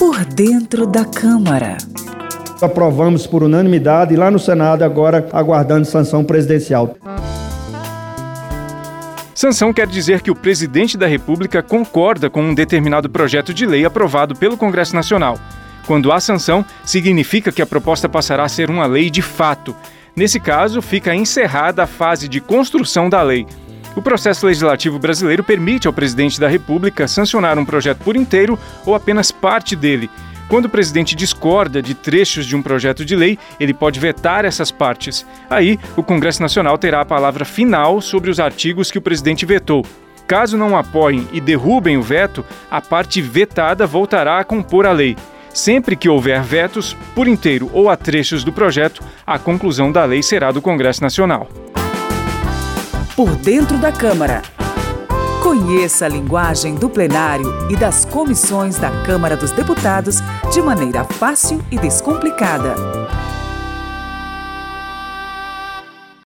Por dentro da Câmara. Aprovamos por unanimidade e lá no Senado agora aguardando sanção presidencial. Sanção quer dizer que o presidente da República concorda com um determinado projeto de lei aprovado pelo Congresso Nacional. Quando há sanção, significa que a proposta passará a ser uma lei de fato. Nesse caso, fica encerrada a fase de construção da lei. O processo legislativo brasileiro permite ao presidente da República sancionar um projeto por inteiro ou apenas parte dele. Quando o presidente discorda de trechos de um projeto de lei, ele pode vetar essas partes. Aí, o Congresso Nacional terá a palavra final sobre os artigos que o presidente vetou. Caso não apoiem e derrubem o veto, a parte vetada voltará a compor a lei. Sempre que houver vetos, por inteiro ou a trechos do projeto, a conclusão da lei será do Congresso Nacional. Por dentro da Câmara. Conheça a linguagem do plenário e das comissões da Câmara dos Deputados de maneira fácil e descomplicada.